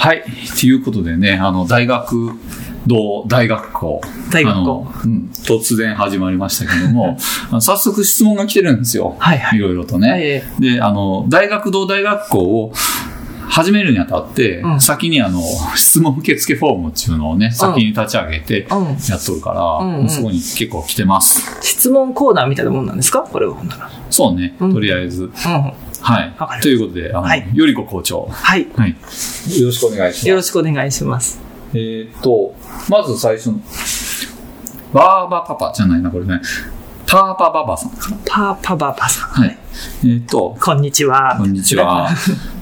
はい。ということでね、あの、大学、同大学校。大学校あのうん。突然始まりましたけども、早速質問が来てるんですよ。はいはいいろいろとね。はいで、あの、大学同大学校を始めるにあたって、うん先にあの、質問受付フォームっていうのをね、先に立ち上げてうんやっとるから、うんうんそこに結構来てます。質問コーナーみたいなもんなんですか？これはほんなら。そうね、うんとりあえず。うん。はいということで、あの、はいよりこ校長。はい。はい。よろしくお願いします。よろしくお願いします。えーっと、まず最初の、バーバパパじゃないな、これね。パーパババさん。パーパバパさん。はい。えーっと、こんにちは。こんにちは。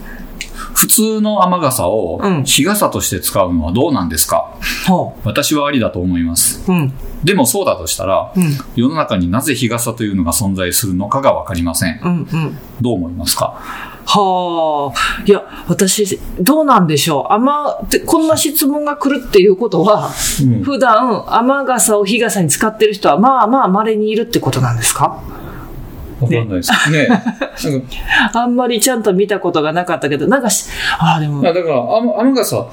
普通の雨傘をうん日傘として使うのはどうなんですか？ほ私はありだと思います。う。うん。でもそうだとしたら、うん。世の中になぜ日傘というのが存在するのかがわかりません。うん。うん。どう思いますか？はあ。いや、私、どうなんでしょう。雨、でこんな質問が来るっていうことは、うん普段雨傘を日傘に使ってる人は、まあまあ稀にいるってことなんですか？わかんないです。ね。あんまりちゃんと見たことがなかったけど、なんかし、ああ、でも。だから雨雨傘を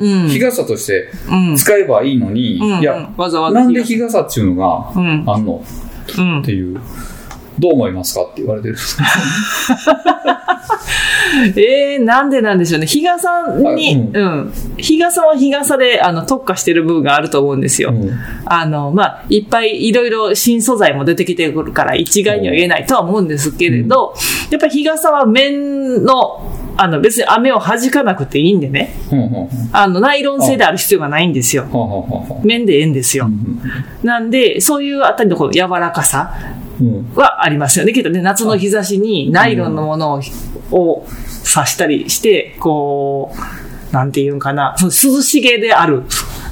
うん。日傘としてうん。使えばいいのに、うん、いや、うんわざわざなんで日傘っていうのがうん。あんの？うん。っていう、どう思いますかって言われてるんですけど えー、なんでなんでしょうね。日傘に、あうん、日傘は日傘で、あの、特化してる部分があると思うんですよ。うんあの、まあ、いっぱいいろいろ新素材も出てきてくるから一概には言えないとは思うんですけれど、やっぱり日傘は面の、あの、別に雨を弾かなくていいんでね。あの、ナイロン製である必要がないんですよ。面でええんですよ。うんなんで、そういうあたりのこの柔らかさうんはありますよね。きっとね、夏の日差しにナイロンのものを,、を刺したりして、こう、なんていうんかな、その涼しげである。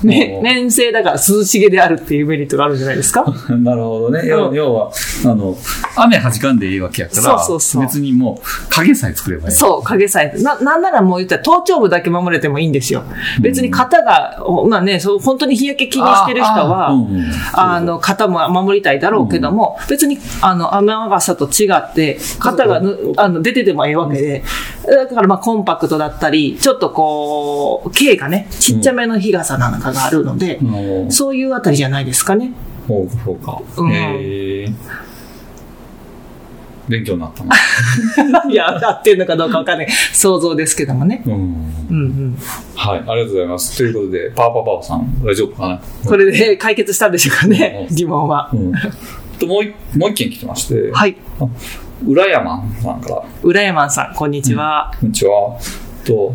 ね粘性だから涼しげであるっていうメリットがあるんじゃないですか？なるほどね。要は、あの、雨弾かんでいいわけやから、そうそうそう別にもう影さえ作ればいい。そう、影さえ。な、なんならもう言ったら頭頂部だけ守れてもいいんですよ。別に肩が、おまあね、そう、本当に日焼け気にしてる人は、あうんうんあの、肩も守りたいだろうけども、別に、あの、雨傘と違って、肩がぬあの出ててもええわけで、だからまあコンパクトだったり、ちょっとこう、径がね、ちっちゃめの日傘なんかがあるので、あのそういうあたりじゃないですかね。そうか、そうか。うんへー勉強になったな。いや、合ってるのかどうかわかんない。想像ですけどもね。うん。うんうん。はい、ありがとうございます。ということで、パーパーパーさん、大丈夫かな？これで 解決したんでしょうかねう、ん疑問は。うん。ともう一もう一件来てまして、はい。浦山さんから、浦山さん、こんにちは。こんにちは。と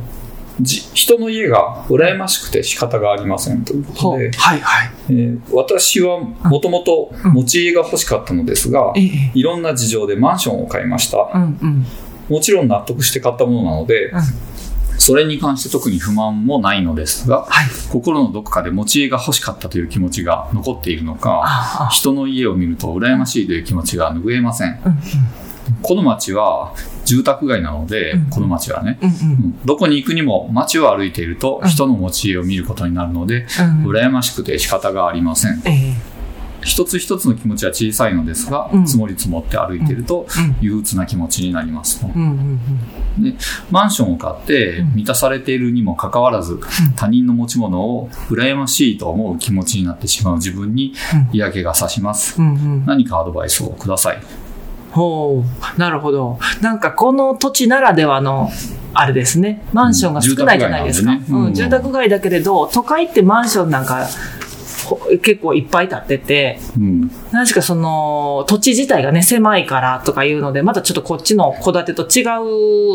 じ人の家が羨ましくて仕方がありませんということで、はいはい。えー私はもともと持ち家が欲しかったのですが、ええ。いろんな事情でマンションを買いました。うんうん。もちろん納得して買ったものなので、うんそれに関して特に不満もないのですが、はい。心のどこかで持ち家が欲しかったという気持ちが残っているのか。人の家を見ると羨ましいという気持ちが拭えません。うんこの町は住宅街なので、うんこの町はね、うんうんうんどこに行くにも街を歩いているとうん人の持ち家を見ることになるので、うん。羨ましくて仕方がありません。ええ。一つ一つの気持ちは小さいのですが、うん積もり積もって歩いているとうん憂鬱な気持ちになりますと。うんうんマンションを買ってうん満たされているにもかかわらず、他人の持ち物を羨ましいと思う気持ちになってしまう自分に嫌気がさします。何かアドバイスをください。ほう。なるほど。なんかこの土地ならではの、あれですね。マンションが少ないじゃないですか。うん住宅街だけれど、都会ってマンションなんか、ほ結構いっぱい建ってて、うん。確かその土地自体がね狭いからとかいうのでまたちょっとこっちの戸建てと違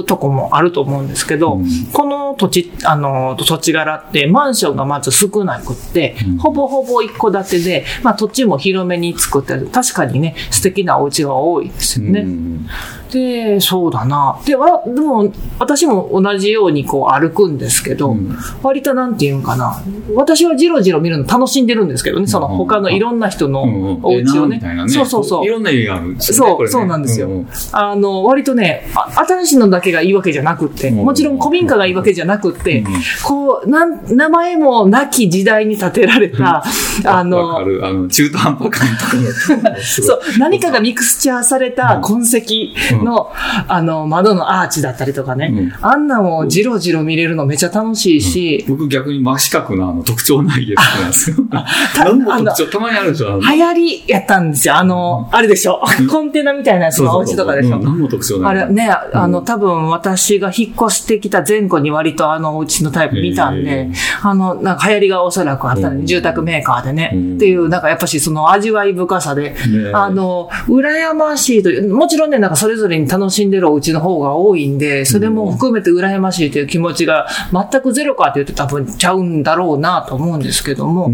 うとこもあると思うんですけど、うん。この土地あの土地柄ってマンションがまず少なくって、うん。ほぼほぼ一戸建てで、まあ、土地も広めに作ってある。確かにね素敵なお家が多いですよね。うん。でそうだな。でわでも私も同じようにこう歩くんですけど、うん。割となんていうんかな。私はじろじろ見るの楽しんでるんですけどねその他のいろんな人のお家をね,、そうそうそう。いろんな家がある。ね。そうそうなんですよ。んん。あの割とねあ新しいのだけがいいわけじゃなくってうんもちろん古民家がいいわけじゃなくって、うんこうなん名前もなき時代に建てられた、あの。あの、中途半端感とか そう、何かがミクスチャーされた痕跡の、あの、窓のアーチだったりとかね。うん。あんなんをじろじろ見れるのめっちゃ楽しいし、僕逆に真四角のあの特徴ない家好きなんですよ。何も特徴たまにあるでしょ。流行りやったんですよ。あの、あれでしょ？コンテナみたいなやつのお家とかでしょ？うん。何も特徴ない。あれね、あの、多分私が引っ越してきた前後に割とあのお家のタイプ見たんへでー、あの、なんか流行りがおそらくあったんで、うん。住宅メーカーでね、うん。っていう、なんかやっぱしその味わい深さで、ねあの、羨ましいという、もちろんね、なんかそれぞれに楽しんでるお家の方が多いんで、それも含めて羨ましいという気持ちが全くゼロかというと多分ちゃうんだろうなと思うんですけども、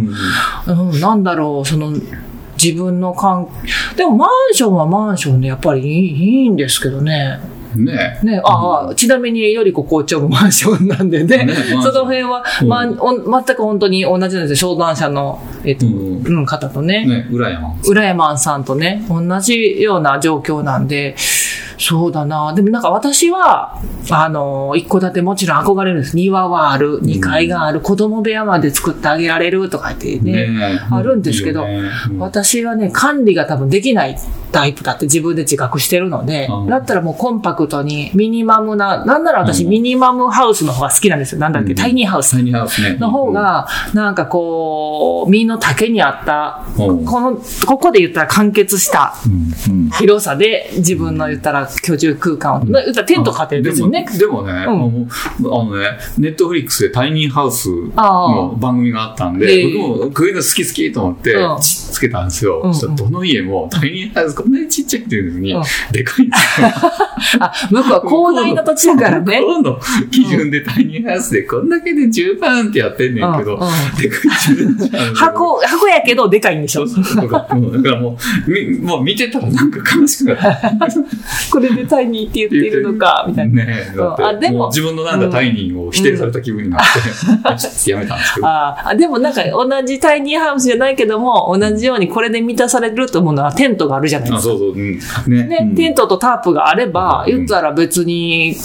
うんうん、なんだろう、その、自分の感、でもマンションはマンションでやっぱりいいいいんですけどね。ねね、ああ、ちなみに、よりこ校長もマンションなんでね、ねその辺は、うんまあ、お全く本当に同じなんですよ。相談者の、えっと、ううんん、方とね。ね。浦山さんとね、同じような状況なんで、そうだな。でもなんか私は、あの、一戸建てもちろん憧れるんです。庭はある、2階がある、子供部屋まで作ってあげられるとか言ってね。ねあるんですけどねうん私はね、管理が多分できないタイプだって自分で自覚してるのでうん、だったらもうコンパクトにミニマムな、なんなら私うん。ミニマムハウスの方が好きなんですよ。なんだっけ、うん。タイニーハウス。の方が、なんかこう、身の丈に合った、うん、この、ここで言ったら完結したうん、うん。広さで自分の言ったら居住空間を、まあ言ったらテント買ってるんですよね。でもね、あのね、ネットフリックスでタイニーハウスあの番組があったんで、ええ。僕もこういうの好き好きと思って、つけたんですよ。どの家もタイニーハウスこんなにちっちゃくてるのに、うんでかいんですよ。あ、向こうは広大な土地だからね。向こうの基準でタイニーハウスでこんだけで10万ってやってんねんけど、でかい自分じゃん。箱、箱やけどでかいんでしょそう。そう。だからもうみもう見てたらなんか悲しくなった。これでタイニーって言っているのか、みたいな。ねえ、だって、あでも自分のなんかタイニーを否定された気分になって、やめたんですけど。ああ、でもなんか同じタイニーハウスじゃないけども、同じようにこれで満たされると思うのはテントがあるじゃないであ、すか。そう。そう、う。ん。ね。ね、うん。テントとタープがあれば、うん。言ったら別に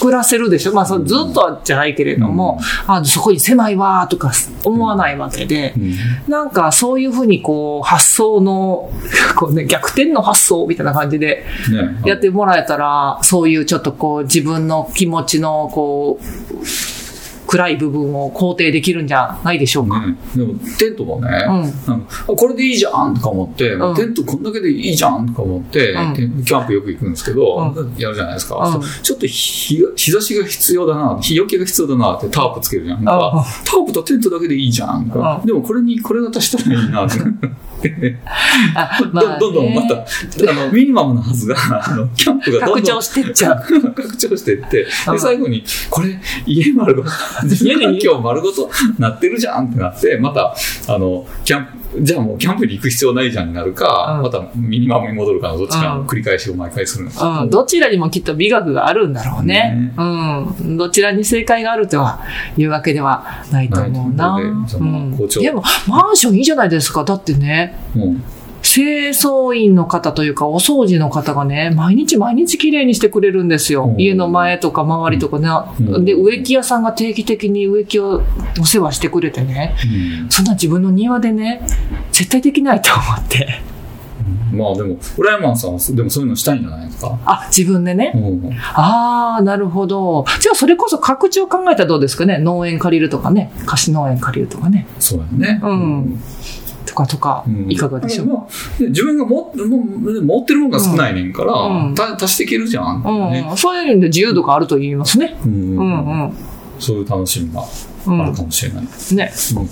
暮らせるでしょ。まあ、そうずっとじゃないけれども、あそこに狭いわーとか思わないわけで、うん。なんかそういうふうにこう、発想の、こうね、逆転の発想みたいな感じでね。やってもらえたら、そういうちょっとこう、自分の気持ちのこう、暗い部分を肯定できるんじゃないでしょうか。ね、でもテントもね、うん。これでいいじゃんとか思って、うん。テントこんだけでいいじゃんとか思って、キャンプよく行くんですけど、うやるじゃないですか、うん。ちょっと日が日差しが必要だな日よけが必要だなってタープつけるじゃんん。タープとテントだけでいいじゃんか、うん。でもこれにこれが足したらいいなって あどん どんどんまた、ね あのミニマムなはずが あのキャンプがどんどん拡張してっちゃう。拡張していって、うん。で、最後に、これ、家丸ごと、家で環境丸ごとなってるじゃんってなって、また、あの、キャンプ、じゃあもうキャンプに行く必要ないじゃんになるか、うん。またミニマムに戻るかのどっちか繰り返しを毎回するんですようん、どちらにもきっと美学があるんだろうね。ね。うん。どちらに正解があるとはいうわけではないと思うな。でうん。でも、マンションいいじゃないですか。だってね、うん清掃員の方というか、お掃除の方がね、毎日毎日綺麗にしてくれるんですよ。うん家の前とか周りとかね。うんで、植木屋さんが定期的に植木をお世話してくれてね。うんそんな自分の庭でね、絶対できないと思って。まあでも、浦山さんはでもそういうのしたいんじゃないですか？あ、自分でね。うんああ、なるほど。じゃあ、それこそ拡張考えたらどうですかね？農園借りるとかね。貸し農園借りるとかね。そうやね。うんとかとかうん、いかがでしょう、まあで自分が持ってもう持ってるものが少ないねんから、うん。た足していけるじゃん、うん。ね。そういう意味で自由度があると言いますね。うん。うんうん。そういう楽しみがうん。あるかもしれない。ね。うん。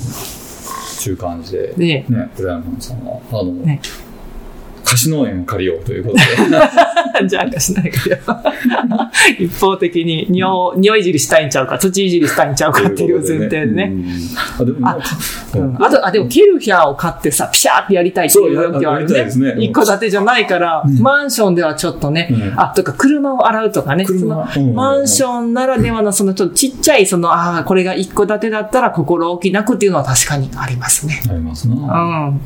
ちゅう感じで、で、ね、浦山さんは、あの、ね。貸し農園を借りようということで、じゃあ、貸しないから。一方的に匂匂いじりしたいんちゃうか、土いじりしたいんちゃうかっていう前提でね。うん。あ、と、あ、でも、ケルヒャーを買ってさ、ピシャーってやりたいっていうそう時はあるね。一戸建てじゃないから、うんマンションではちょっとね、うんあ、とか、車を洗うとかね、マンションならではの、そのちょっとちっちゃい、その、ああ、これが一戸建てだったら心置きなくっていうのは確かにありますね。ありますうな。ん。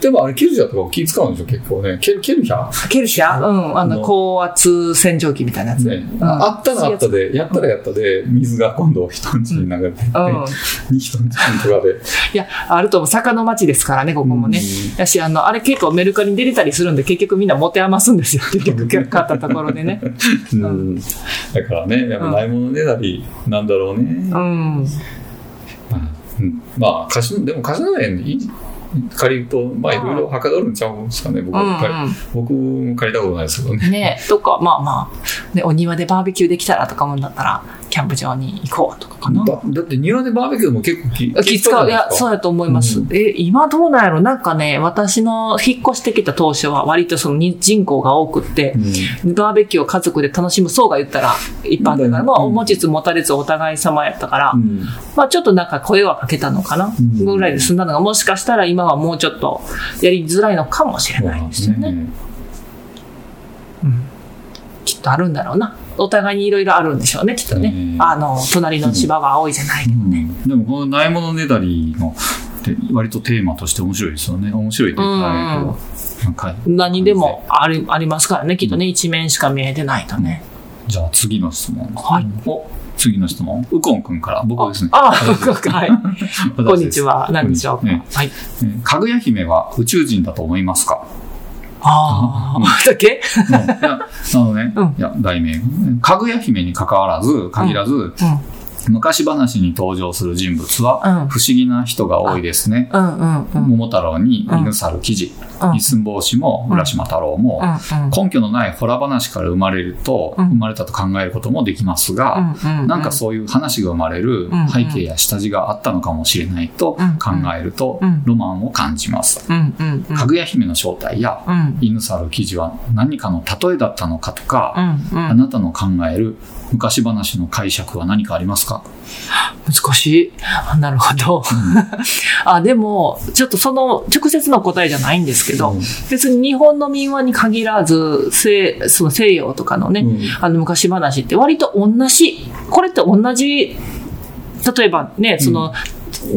でもあれ、ケルシャとか気使うんでしょ、結構ね。ケル、ケルシャ？ケルシャうん、あの、高圧洗浄機みたいなやつ。ね、うんあったらあったで、やったらやったで、水が今度人んちに流れてうん。に人んちとかで。いや、あると思う。坂の町ですからね、ここもね。うんやし、あの、あれ結構メルカリに出れたりするんで、結局みんな持て余すんですよ。結局、買ったところでね。うん。だからね、やっぱないものねだりなんだろうね。うん。うんまあ、貸し、でも貸しの園いい借りると、まあ、いろいろはかどるんちゃうんですかね、僕うんは借り。僕も借りたことないですけどね。ねとか、まあまあ、ね、お庭でバーベキューできたらとかもんだったら、キャンプ場に行こうとかかな。だだって庭でバーベキューも結構気気使う。いや、そうう。やと思います。うえ、今どうなんやろ？なんかね、私の引っ越してきた当初は割とそのに人口が多くって、バーベキューを家族で楽しむ層が言ったら一般だから、まあ、うん持ちつ持たれつお互い様やったから、うんまあちょっとなんか声はかけたのかな、うんぐらいで済んだのが、もしかしたら今はもうちょっとやりづらいのかもしれないですよね。ねうんきっとあるんだろうな。お互いにいろいろあるんでしょうね、きっとね。うんあの、隣の芝が青いじゃないけどね。でもこのないものねだりの割とテーマとして面白いですよね。面白いとい何でもありありますからね、きっとね、一面しか見えてないとね。じゃあ次の質問。はい。お次の質問。ウコンくんから僕ですね。あ、はい。私こんにちは。何でしょうはい。えーかぐや姫は宇宙人だと思いますか？あうんあ、だけ？うあのね、うんいや、題名。かぐや姫に関わらず、限らず、うん。昔話に登場する人物は、うん不思議な人が多いですね。うんうんうん。桃太郎に犬猿記事、うん一寸法師も浦島太郎も。根拠のないホラ話から生まれると、うん生まれたと考えることもできますが、なんかそういう話が生まれるうん背景や下地があったのかもしれないとうん考えるとうん、ロマンを感じます。かぐや姫の正体やうん。犬猿記事は何かの例えだったのかとか。あなたの考える昔話の解釈は何かありますか？難しい。あなるほど。あ、でも、ちょっとその直接の答えじゃないんですけど、うん別に日本の民話に限らず、西その西洋とかのね、うんあの昔話って割と同じ、これって同じ、例えばね、その、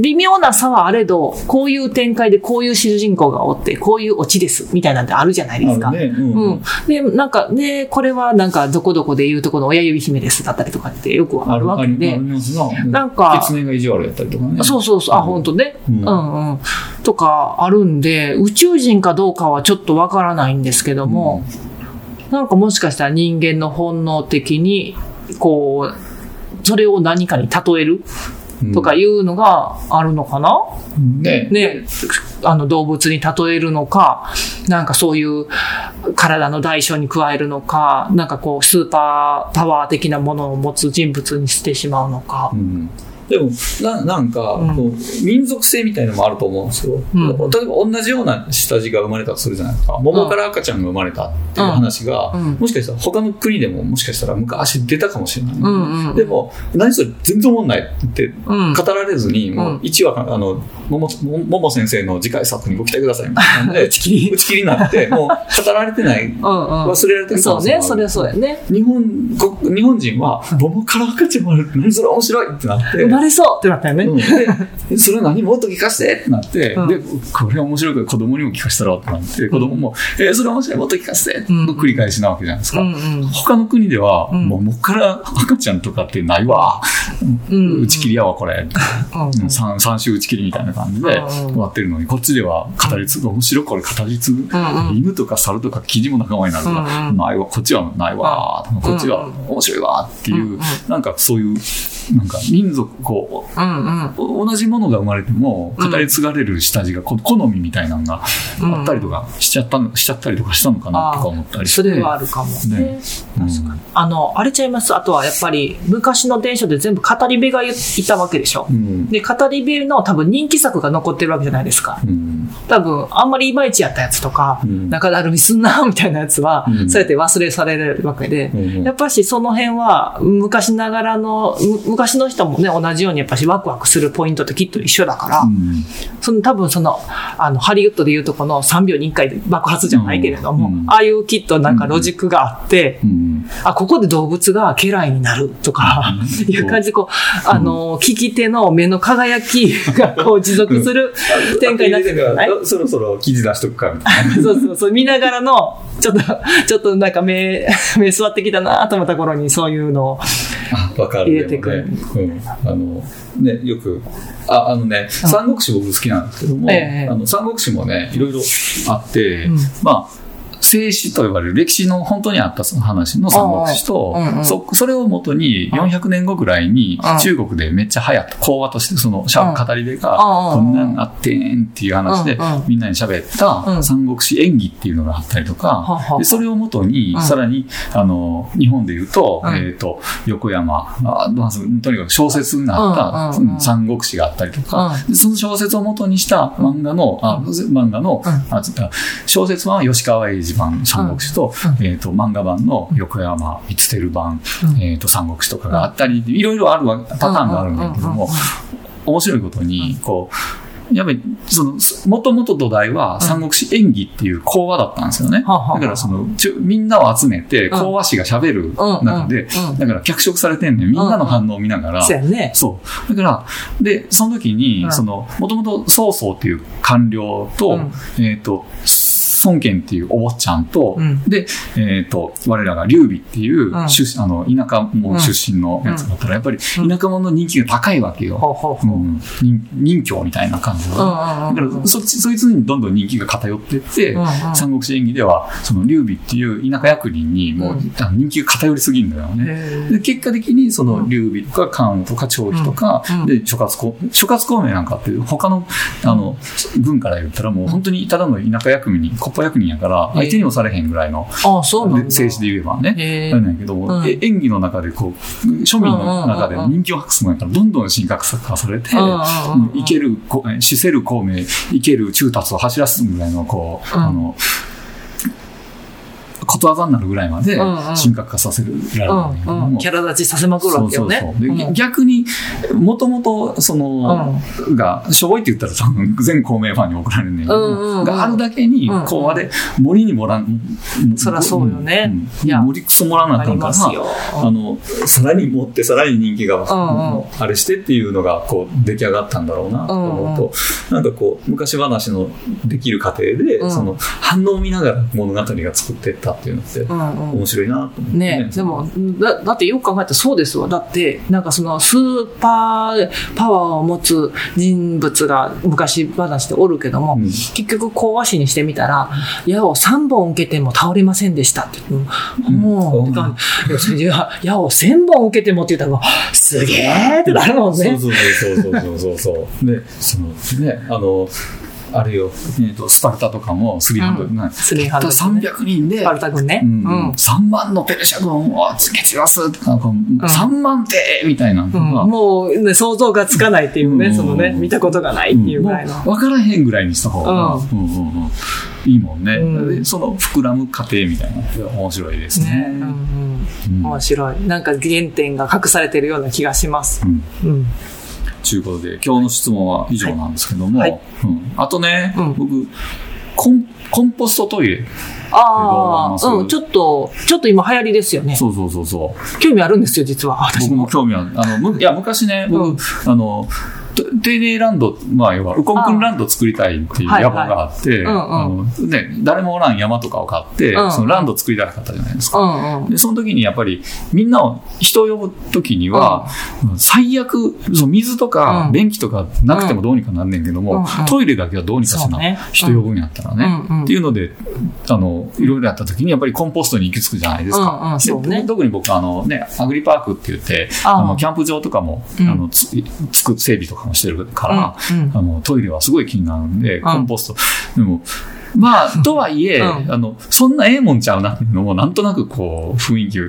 微妙な差はあれど、こういう展開でこういう主人公がおって、こういうオチです、みたいなんてあるじゃないですか。ねうんうん。で、なんか、ね、これはなんか、どこどこで言うとこの親指姫ですだったりとかってよくあるわけで。な。なんか狐が意地悪やったりとかね。そうそうそう、あ、うん本当ね。ううんんうん。とかあるんで、宇宙人かどうかはちょっとわからないんですけども、なんかもしかしたら人間の本能的に、こう、それを何かに例えるうんとかいうのがあるのかな、ね。ね、あの動物に例えるのか、なんかそういう体の代償に加えるのか、なんかこうスーパーパワー的なものを持つ人物にしてしまうのか。う。んでもななんか、うん。こう民族性みたいのもあると思うんですよ、うん。例えば同じような下地が生まれたとするじゃないですか。桃から赤ちゃんが生まれたっていう話が、うん。うんもしかしたら他の国でももしかしたら昔出たかもしれない、うんうんでも何それ全然思んないってうん。語られずに、もう1話あの桃桃先生の次回作にご期待くださいみたいなんで 打ち切り。打ち切りになって もう語られてない。忘れられてる可そうね、それはそうやね。日本こ日本人は桃から赤ちゃん生まれる何それ面白いってなってれそう。ってなったよね。うん。で、それ何？もっと聞かせて。ってなって、うん。で、これ面白いから子供にも聞かせたら？ってなって、子供も、えーそれ面白い、もっと聞かせて。うん。繰り返しなわけじゃないですか。うんうん。他の国では、うん。もう、もっから赤ちゃんとかってないわ。うん。打ち切りやわ、これ。うん。うん。三三週打ち切りみたいな感じでうん終わってるのに、こっちでは語り継ぐ、面白い、これ語り継ぐ。犬とか猿とかキジも仲間になるから、ないわ、こっちはないわ、こっちは面白いわっていう、なんかそういう、なんか民族、こう、うんうん。同じものが生まれても語り継がれる下地がこ好みみたいなのがうん。あったりとかしちゃったのしちゃったりとかしたのかなとか思ったりして。それはあるかも。ね。ね確かに。あの、あれちゃいます。あとはやっぱり昔の伝承で全部語り部がいたわけでしょ。う。ん。で、語り部の多分人気作が残ってるわけじゃないですか。うん。多分、あんまりいまいちやったやつとか、うん。中だるみすんな、みたいなやつは、うん。そうやって忘れされるわけで、うん。やっぱしその辺は昔ながらのむ昔の人もね、同じようにやっぱしワクワクするポイントってきっと一緒だから、うん。その多分その、あの、ハリウッドでいうとこの3秒に1回で爆発じゃないけれども、うん。ああいうきっとなんかロジックがあって、うん。あ、ここで動物が家来になるとか、うん。いう感じでこう、あの、聞き手の目の輝きがこう持続する展開になってるんじゃない？そろそろ記事出しとくかみたいな。そうそう。そう、見ながらの、ちょっと、ちょっとなんか目、目座ってきたなと思った頃にそういうのを、あ わかる。でもね。うん。あの、ね、よく、あ、あのね、三国志僕好きなんですけども、ええあの、三国志もね、いろいろあって、うんまあ、静史と呼ばれる歴史の本当にあったその話の三国志と、うんうん。そそれをもとに400年後ぐらいにうん中国でめっちゃ流行った講話としてその語り部がうんこんなんあってんっていう話でみんなに喋ったうん。三国志演義っていうのがあったりとかでそれをもとにうん。さらにあの日本で言うとうん。えっと横山あまずとにかく小説になった三国志があったりとかその小説をもとにした漫画のあ漫画のうん。あ小説版は吉川英治版三国志と,、うん。えー、と漫画版の横山光輝版、うん。えー、と三国志とかがあったりいろいろあるわパターンがあるんだけども面白いことにこうやっぱりそのもともと土台は三国志演義っていう講話だったんですよね。はははだからそのみんなを集めてうん。講話師が喋るうん中でうんうんだから脚色されてんねんみんなの反応を見ながらそうやね。そう。だから、で、その時に、うん。その、もともと曹操っていう官僚と、うん。えっ、と、孫権っていうお坊ちゃんと、うん、で、えっ、ー、と、我らが劉備っていう、うん、あの、田舎も出身のやつだったら、やっぱり田舎者の人気が高いわけよ。うん、人気みたいな感じだからそっち、そいつにどんどん人気が偏ってって、三国志演義では、その劉備っていう田舎役人にもう、人気が偏りすぎるんだよね。で結果的に、その劉備とか関とか長飛とか、で、諸葛公、諸葛孔明なんかっていう、他の、あの、軍から言ったらもう本当にただの田舎役人に500人やから、相手にもされへんぐらいの、あそうなん静止で言えばね。なんやけど、うん、演技の中でこう、庶民の中で人気を博すもんやから、どんどん神格化されて、いける、死せる孔明、いける中達を走らすぐらいの、こう、あの、ことわざになるぐらいまで神格化させるられるんだけども、うんうん。キャラ立ちさせまくるわけよね。そうそうそう。でうん。逆にもともとその、がしょぼいって言ったら多分全公明ファンに怒られるがあるだけにうんうん。講話で森にもらん、そらそうよね。森クソもらわなああかんからりますよ。あのさらに持ってさらに人気が、あれしてっていうのがこう出来上がったんだろうなと思うと、なんかこう昔話のできる過程で、うん。その反応を見ながら物語が作っていったっていうのってうんうん。面白いなと思って、ね。でもだ、だってよく考えたらそうですわ。だって、なんかそのスーパーパワーを持つ人物が昔話でおるけども、うん。結局講話師にしてみたら、矢を3本受けても倒れませんでしたって。言って、もう、うん矢を1000本受けてもって言ったら、すげーってなるもんね。そうそうそうそうそうそうそう。で、そのね、あの、あれよ、えーと、スパルタとかも300、うん。なスリーハンドたルね300人で、スパルタ軍ね。ううん。ん。3万のペルシャ軍を蹴散らすとか、こう3万手みたいなのうん。が、もう、ね、想像がつかないっていうね、うん。そのね、見たことがないっていうぐらいの。分からへんぐらいにした方が、ううんうんうん。いいもんね、うん。でその膨らむ過程みたいなのが面白いですね。ね。うんうん。うん。面白い。なんか原点が隠されてるような気がします。うん。うん。ということで、今日の質問は以上なんですけども、はいうんあとね、うん僕コン、コンポストトイレ。ああ、どうん、ちょっと、ちょっと今流行りですよね。そうそうそうそう。興味あるんですよ、実は。私僕もも。興味ある。あの、むいや、昔ね、僕、うんあの、ト丁寧ランド、まあ、要は、ウコンくんランド作りたいっていう野望があって、ね、誰もおらん山とかを買って、うん。そのランド作りたかったじゃないですうか。んうん。で、その時にやっぱり、みんなを、人を呼ぶ時には、最悪、その水とかうん。電気とかなくてもどうにかなんねんけども、うんうん。トイレだけはどうにかしな、ね。人呼ぶんやったらね、うんうん。っていうので、あの、いろいろやった時にやっぱりコンポストに行き着くじゃないですか。うんうんそうね。で特に僕あのね、アグリパークって言って、あの、キャンプ場とかも、うん。あの、つ、つく、整備とかもしてるから、うんうんあの、トイレはすごい気になるんで、んコンポスト。でも、まあ、とはいえ、うんあの、そんなええもんちゃうなっていうのも、なんとなくこう、雰囲気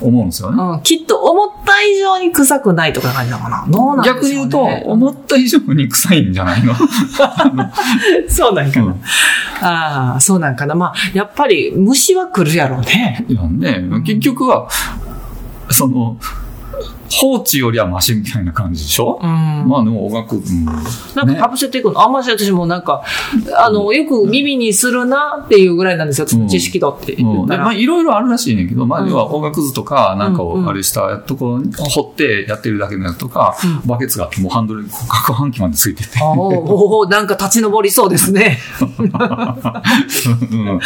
思うんですよね。うん、きっと思った以上に臭くないとか感じなのかな？どうなんでしょう、ね、逆に言うと、思った以上に臭いんじゃないの？そうなんかな。うんああ、そうなんかな。まあ、やっぱり虫は来るやろうね。いやね、結局は、その、放置よりはマシみたいな感じでしょ、うん。まあでも音楽、うん、なんかかぶせていくの、あんまり私もなんか、あの、よく耳にするなっていうぐらいなんですよ、うん。知識度ってうん、まあいろいろあるらしいねんけど、まあうん。要は音楽図とか、なんかをあれしたところに掘ってやってるだけのやつとか、うん。バケツがもうハンドルにこう攪拌機までついてて。あ おおおなんか立ち上りそうですね。うん。っ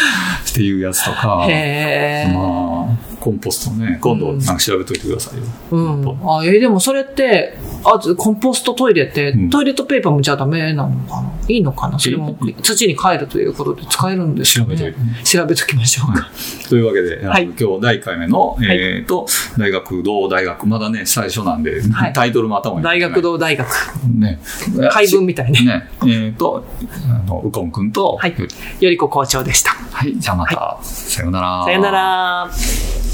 ていうやつとか、へえ。まあ、コンポストね、今度うんなんか調べといてくださいよ。うん。あ、えーでもそれって、あ、コンポストトイレって、うんトイレットペーパーもじゃダメなのかな？いいのかな？それも土に帰るということで使えるんですかね調べといてね。調べときましょうか。というわけで、はい今日第1回目の、いえっ、と、大学、同大学、まだね、最初なんで、はいタイトルも頭に大学堂大学。ね。配分みたいね。ね。えっ、と、あの、ウコン君と、はいよりこ校長でした。はい、じゃあまた、さようなら。さよなら。